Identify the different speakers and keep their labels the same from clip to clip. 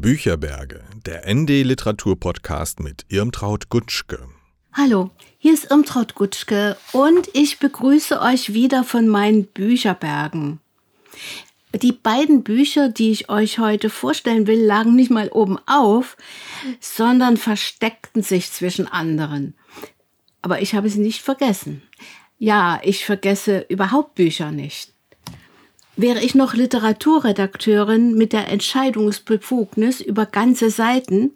Speaker 1: Bücherberge, der ND Literatur Podcast mit Irmtraut Gutschke.
Speaker 2: Hallo, hier ist Irmtraut Gutschke und ich begrüße euch wieder von meinen Bücherbergen. Die beiden Bücher, die ich euch heute vorstellen will, lagen nicht mal oben auf, sondern versteckten sich zwischen anderen. Aber ich habe sie nicht vergessen. Ja, ich vergesse überhaupt Bücher nicht. Wäre ich noch Literaturredakteurin mit der Entscheidungsbefugnis über ganze Seiten,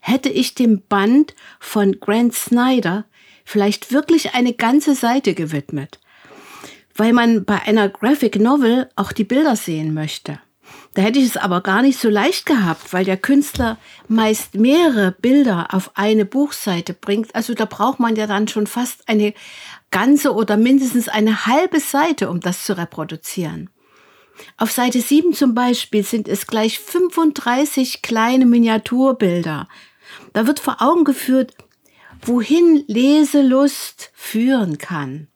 Speaker 2: hätte ich dem Band von Grant Snyder vielleicht wirklich eine ganze Seite gewidmet, weil man bei einer Graphic Novel auch die Bilder sehen möchte. Da hätte ich es aber gar nicht so leicht gehabt, weil der Künstler meist mehrere Bilder auf eine Buchseite bringt. Also da braucht man ja dann schon fast eine ganze oder mindestens eine halbe Seite, um das zu reproduzieren. Auf Seite 7 zum Beispiel sind es gleich 35 kleine Miniaturbilder. Da wird vor Augen geführt, wohin Leselust führen kann.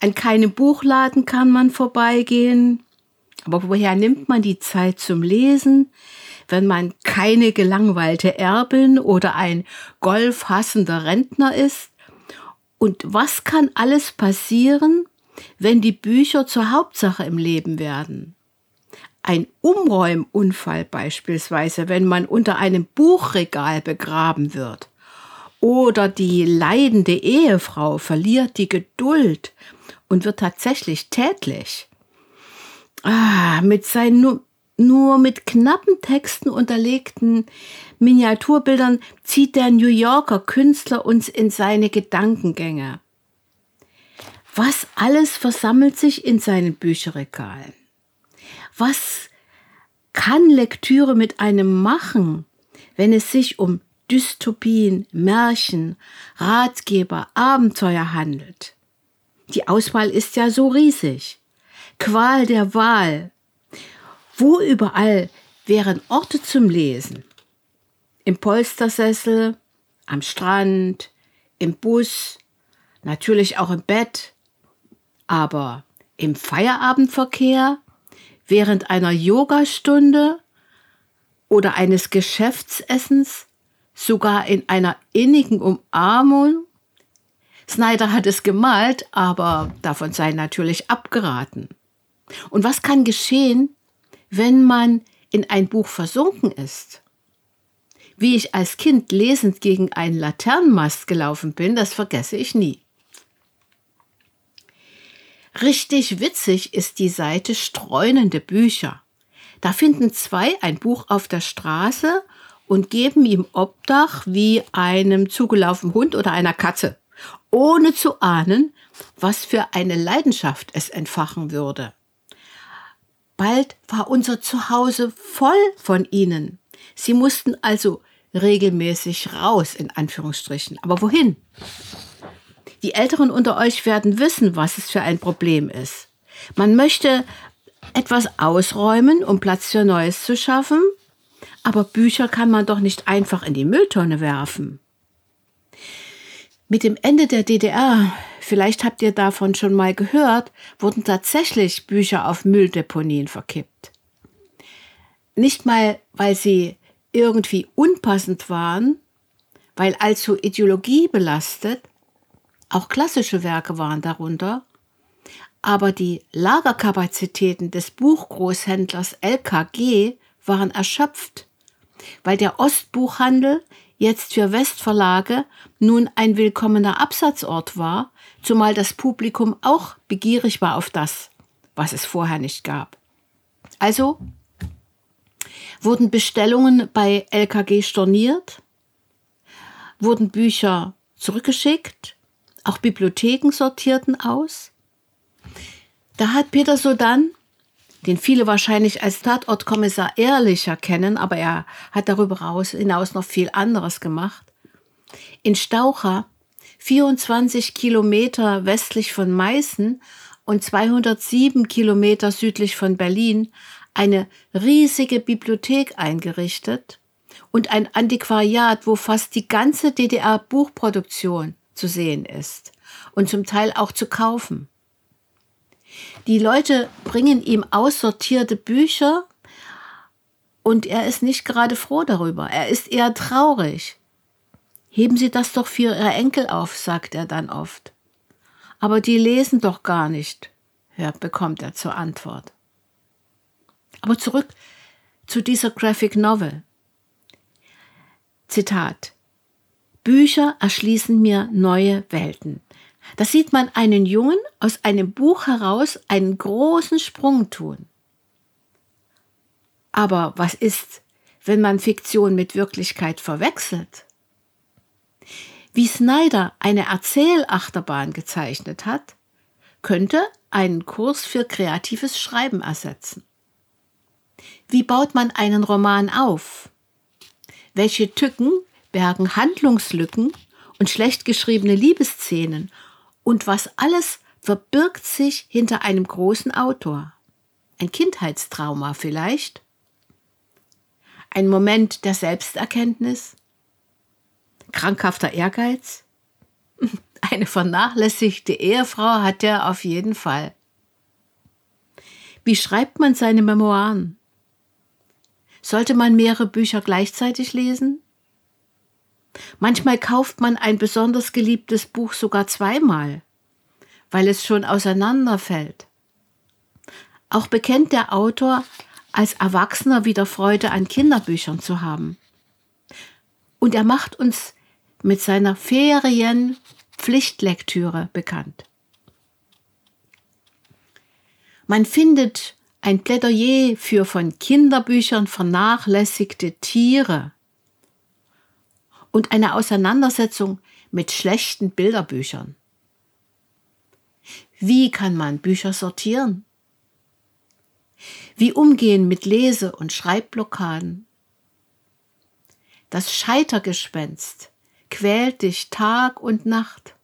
Speaker 2: An keinem Buchladen kann man vorbeigehen. Aber woher nimmt man die Zeit zum Lesen, wenn man keine gelangweilte Erbin oder ein golfhassender Rentner ist? Und was kann alles passieren, wenn die Bücher zur Hauptsache im Leben werden. Ein Umräumunfall beispielsweise, wenn man unter einem Buchregal begraben wird. Oder die leidende Ehefrau verliert die Geduld und wird tatsächlich tätlich. Ah, mit seinen nur, nur mit knappen Texten unterlegten Miniaturbildern zieht der New Yorker Künstler uns in seine Gedankengänge. Was alles versammelt sich in seinen Bücherregalen? Was kann Lektüre mit einem machen, wenn es sich um Dystopien, Märchen, Ratgeber, Abenteuer handelt? Die Auswahl ist ja so riesig. Qual der Wahl. Wo überall wären Orte zum Lesen? Im Polstersessel, am Strand, im Bus, natürlich auch im Bett, aber im Feierabendverkehr, während einer Yogastunde oder eines Geschäftsessens, sogar in einer innigen Umarmung. Snyder hat es gemalt, aber davon sei natürlich abgeraten. Und was kann geschehen, wenn man in ein Buch versunken ist? Wie ich als Kind lesend gegen einen Laternenmast gelaufen bin, das vergesse ich nie. Richtig witzig ist die Seite Streunende Bücher. Da finden zwei ein Buch auf der Straße und geben ihm Obdach wie einem zugelaufenen Hund oder einer Katze, ohne zu ahnen, was für eine Leidenschaft es entfachen würde. Bald war unser Zuhause voll von ihnen. Sie mussten also regelmäßig raus, in Anführungsstrichen. Aber wohin? Die Älteren unter euch werden wissen, was es für ein Problem ist. Man möchte etwas ausräumen, um Platz für Neues zu schaffen, aber Bücher kann man doch nicht einfach in die Mülltonne werfen. Mit dem Ende der DDR, vielleicht habt ihr davon schon mal gehört, wurden tatsächlich Bücher auf Mülldeponien verkippt. Nicht mal, weil sie irgendwie unpassend waren, weil allzu ideologiebelastet, auch klassische Werke waren darunter. Aber die Lagerkapazitäten des Buchgroßhändlers LKG waren erschöpft, weil der Ostbuchhandel jetzt für Westverlage nun ein willkommener Absatzort war, zumal das Publikum auch begierig war auf das, was es vorher nicht gab. Also wurden Bestellungen bei LKG storniert, wurden Bücher zurückgeschickt auch Bibliotheken sortierten aus. Da hat Peter Sodan, den viele wahrscheinlich als Tatortkommissar ehrlicher kennen, aber er hat darüber hinaus noch viel anderes gemacht, in Staucha, 24 Kilometer westlich von Meißen und 207 Kilometer südlich von Berlin, eine riesige Bibliothek eingerichtet und ein Antiquariat, wo fast die ganze DDR-Buchproduktion zu sehen ist und zum Teil auch zu kaufen. Die Leute bringen ihm aussortierte Bücher Und er ist nicht gerade froh darüber, er ist eher traurig. Heben Sie das doch für Ihre Enkel auf, sagt er dann oft. Aber die lesen doch gar nicht, bekommt er zur Antwort. Aber zurück zu dieser Graphic Novel. Zitat. Bücher erschließen mir neue Welten. Da sieht man einen Jungen aus einem Buch heraus einen großen Sprung tun. Aber was ist, wenn man Fiktion mit Wirklichkeit verwechselt? Wie Snyder eine Erzählachterbahn gezeichnet hat, könnte einen Kurs für kreatives Schreiben ersetzen. Wie baut man einen Roman auf? Welche Tücken bergen Handlungslücken und schlecht geschriebene Liebesszenen? Und was alles verbirgt sich hinter einem großen Autor? Ein Kindheitstrauma vielleicht? Ein Moment der Selbsterkenntnis? Krankhafter Ehrgeiz? Eine vernachlässigte Ehefrau hat er auf jeden Fall. Wie schreibt man seine Memoiren? Sollte man mehrere Bücher gleichzeitig lesen? Manchmal kauft man ein besonders geliebtes Buch sogar zweimal, weil es schon auseinanderfällt. Auch bekennt der Autor, als Erwachsener wieder Freude an Kinderbüchern zu haben. Und er macht uns mit seiner Ferien-Pflichtlektüre bekannt. Man findet ein Plädoyer für von Kinderbüchern vernachlässigte Tiere und eine Auseinandersetzung mit schlechten Bilderbüchern. Wie kann man Bücher sortieren? Wie umgehen mit Lese- und Schreibblockaden? Das Scheitergespenst quält dich Tag und Nacht.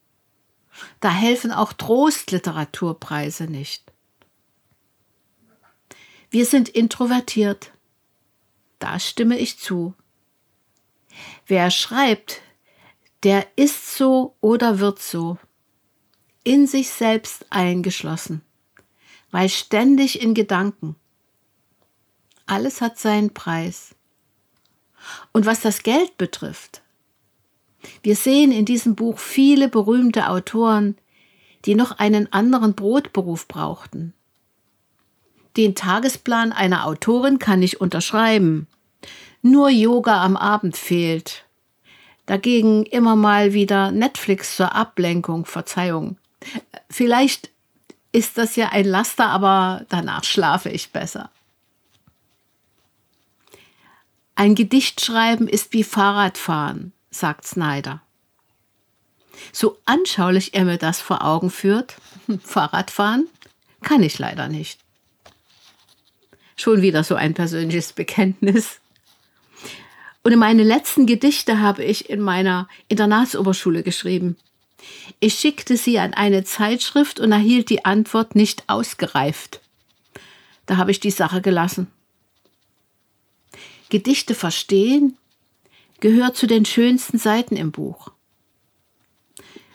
Speaker 2: Da helfen auch Trostliteraturpreise nicht. Wir sind introvertiert. Da stimme ich zu. Wer schreibt, der ist so oder wird so, in sich selbst eingeschlossen, weil ständig in Gedanken. Alles hat seinen Preis. Und was das Geld betrifft, wir sehen in diesem Buch viele berühmte Autoren, die noch einen anderen Brotberuf brauchten. Den Tagesplan einer Autorin kann ich unterschreiben. Nur Yoga am Abend fehlt. Dagegen immer mal wieder Netflix zur Ablenkung, Verzeihung. Vielleicht ist das ja ein Laster, aber danach schlafe ich besser. Ein Gedicht schreiben ist wie Fahrradfahren, sagt Snyder. So anschaulich er mir das vor Augen führt, Fahrradfahren kann ich leider nicht. Schon wieder so ein persönliches Bekenntnis. Und meine letzten Gedichte habe ich in meiner Internatsoberschule geschrieben. Ich schickte sie an eine Zeitschrift und erhielt die Antwort nicht ausgereift. Da habe ich die Sache gelassen. Gedichte verstehen gehört zu den schönsten Seiten im Buch.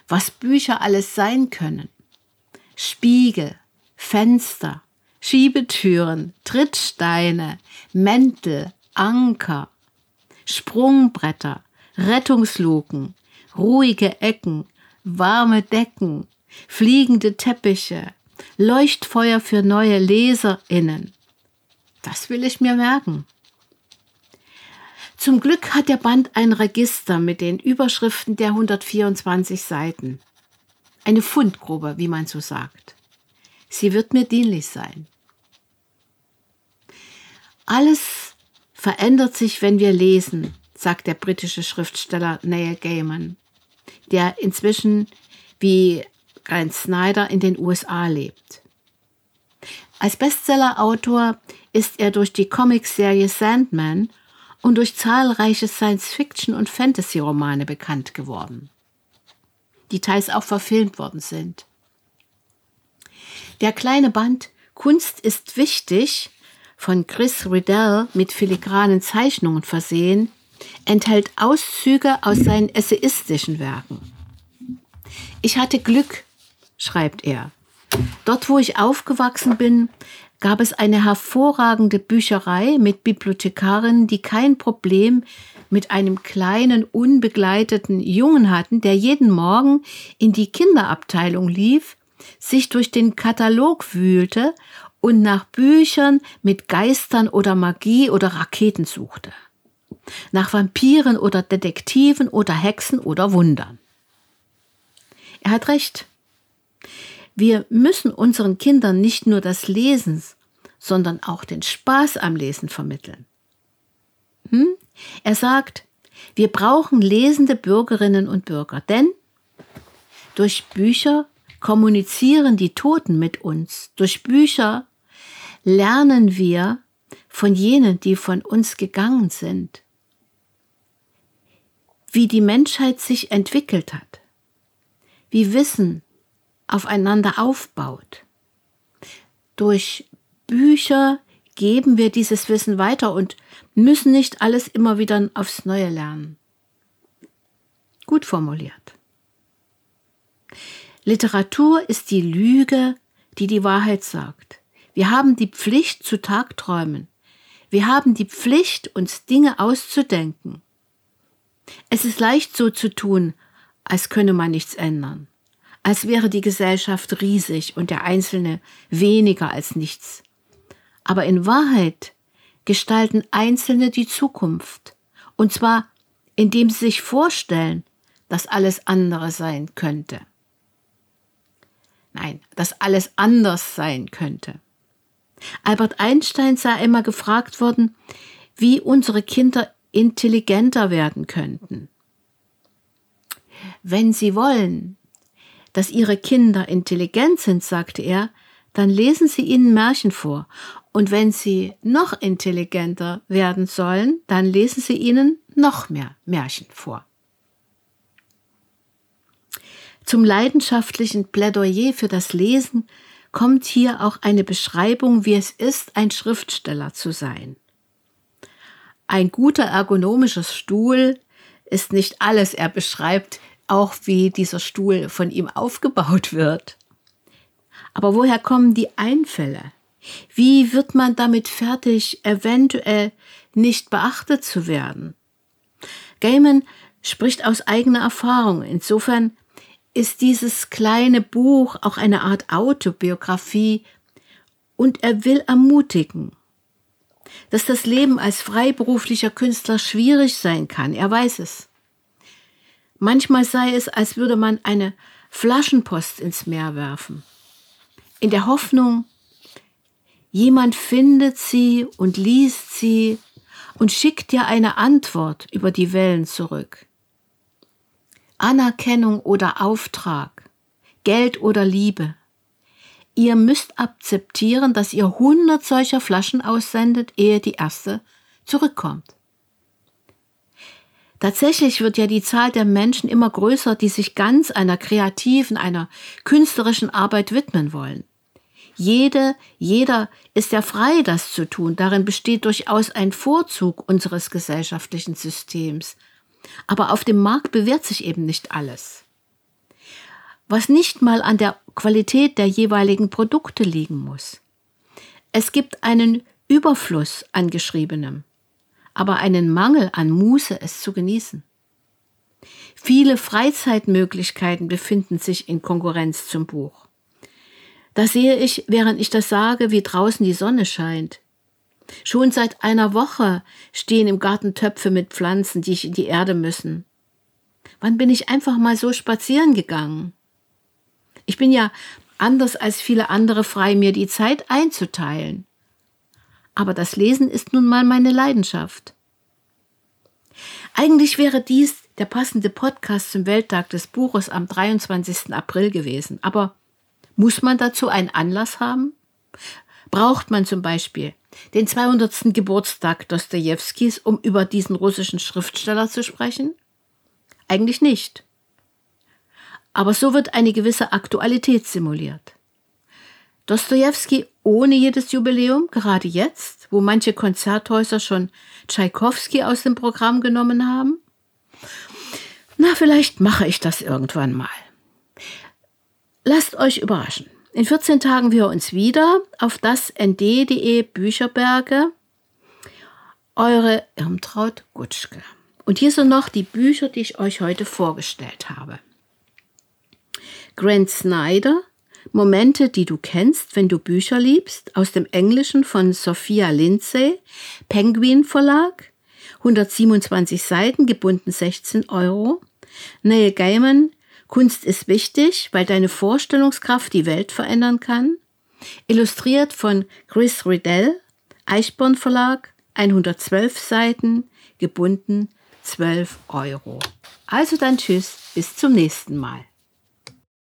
Speaker 2: Was Bücher alles sein können. Spiegel, Fenster, Schiebetüren, Trittsteine, Mäntel, Anker, Sprungbretter, Rettungsluken, ruhige Ecken, warme Decken, fliegende Teppiche, Leuchtfeuer für neue Leserinnen. Das will ich mir merken. Zum Glück hat der Band ein Register mit den Überschriften der 124 Seiten. Eine Fundgrube, wie man so sagt. Sie wird mir dienlich sein. Alles verändert sich, wenn wir lesen, sagt der britische Schriftsteller Neil Gaiman, der inzwischen wie Grant Snyder in den USA lebt. Als Bestsellerautor ist er durch die Comicserie Sandman und durch zahlreiche Science-Fiction- und Fantasy-Romane bekannt geworden, die teils auch verfilmt worden sind. Der kleine Band Kunst ist wichtig von Chris Riddell mit filigranen Zeichnungen versehen, enthält Auszüge aus seinen essayistischen Werken. Ich hatte Glück, schreibt er. Dort, wo ich aufgewachsen bin, gab es eine hervorragende Bücherei mit Bibliothekarinnen, die kein Problem mit einem kleinen, unbegleiteten Jungen hatten, der jeden Morgen in die Kinderabteilung lief, sich durch den Katalog wühlte und nach Büchern mit Geistern oder Magie oder Raketen suchte. Nach Vampiren oder Detektiven oder Hexen oder Wundern. Er hat recht. Wir müssen unseren Kindern nicht nur das Lesen, sondern auch den Spaß am Lesen vermitteln. Hm? Er sagt, wir brauchen lesende Bürgerinnen und Bürger, denn durch Bücher kommunizieren die Toten mit uns. Durch Bücher lernen wir von jenen, die von uns gegangen sind, wie die Menschheit sich entwickelt hat, wie Wissen aufeinander aufbaut. Durch Bücher geben wir dieses Wissen weiter und müssen nicht alles immer wieder aufs Neue lernen. Gut formuliert. Literatur ist die Lüge, die die Wahrheit sagt. Wir haben die Pflicht zu Tagträumen. Wir haben die Pflicht, uns Dinge auszudenken. Es ist leicht so zu tun, als könne man nichts ändern, als wäre die Gesellschaft riesig und der Einzelne weniger als nichts. Aber in Wahrheit gestalten Einzelne die Zukunft, und zwar indem sie sich vorstellen, dass alles andere sein könnte. Nein, dass alles anders sein könnte. Albert Einstein sei immer gefragt worden, wie unsere Kinder intelligenter werden könnten. Wenn Sie wollen, dass Ihre Kinder intelligent sind, sagte er, dann lesen Sie ihnen Märchen vor. Und wenn sie noch intelligenter werden sollen, dann lesen Sie ihnen noch mehr Märchen vor. Zum leidenschaftlichen Plädoyer für das Lesen kommt hier auch eine Beschreibung, wie es ist, ein Schriftsteller zu sein. Ein guter ergonomischer Stuhl ist nicht alles. Er beschreibt auch, wie dieser Stuhl von ihm aufgebaut wird. Aber woher kommen die Einfälle? Wie wird man damit fertig, eventuell nicht beachtet zu werden? Gaiman spricht aus eigener Erfahrung. Insofern ist dieses kleine Buch auch eine Art Autobiografie und er will ermutigen, dass das Leben als freiberuflicher Künstler schwierig sein kann. Er weiß es. Manchmal sei es, als würde man eine Flaschenpost ins Meer werfen in der Hoffnung, jemand findet sie und liest sie und schickt dir eine Antwort über die Wellen zurück. Anerkennung oder Auftrag, Geld oder Liebe. Ihr müsst akzeptieren, dass ihr hundert solcher Flaschen aussendet, ehe die erste zurückkommt. Tatsächlich wird ja die Zahl der Menschen immer größer, die sich ganz einer kreativen, einer künstlerischen Arbeit widmen wollen. Jede, jeder ist ja frei, das zu tun. Darin besteht durchaus ein Vorzug unseres gesellschaftlichen Systems. Aber auf dem Markt bewährt sich eben nicht alles. Was nicht mal an der Qualität der jeweiligen Produkte liegen muss. Es gibt einen Überfluss an Geschriebenem, aber einen Mangel an Muße, es zu genießen. Viele Freizeitmöglichkeiten befinden sich in Konkurrenz zum Buch. Da sehe ich, während ich das sage, wie draußen die Sonne scheint. Schon seit einer Woche stehen im Garten Töpfe mit Pflanzen, die ich in die Erde müssen. Wann bin ich einfach mal so spazieren gegangen? Ich bin ja anders als viele andere frei, mir die Zeit einzuteilen. Aber das Lesen ist nun mal meine Leidenschaft. Eigentlich wäre dies der passende Podcast zum Welttag des Buches am 23. April gewesen, aber muss man dazu einen Anlass haben? Braucht man zum Beispiel den 200. Geburtstag Dostojewskis, um über diesen russischen Schriftsteller zu sprechen? Eigentlich nicht. Aber so wird eine gewisse Aktualität simuliert. Dostojewski ohne jedes Jubiläum, gerade jetzt, wo manche Konzerthäuser schon Tschaikowski aus dem Programm genommen haben? Na, vielleicht mache ich das irgendwann mal. Lasst euch überraschen. In 14 Tagen wir uns wieder auf das nd.de Bücherberge. Eure Irmtraut Gutschke. Und hier sind noch die Bücher, die ich euch heute vorgestellt habe. Grant Snyder, Momente, die du kennst, wenn du Bücher liebst, aus dem Englischen von Sophia Lindsay, Penguin Verlag, 127 Seiten, gebunden 16 Euro. Neil Gaiman, Kunst ist wichtig, weil deine Vorstellungskraft die Welt verändern kann. Illustriert von Chris Riddell, Eichborn Verlag, 112 Seiten, gebunden 12 Euro. Also dann tschüss, bis zum nächsten Mal.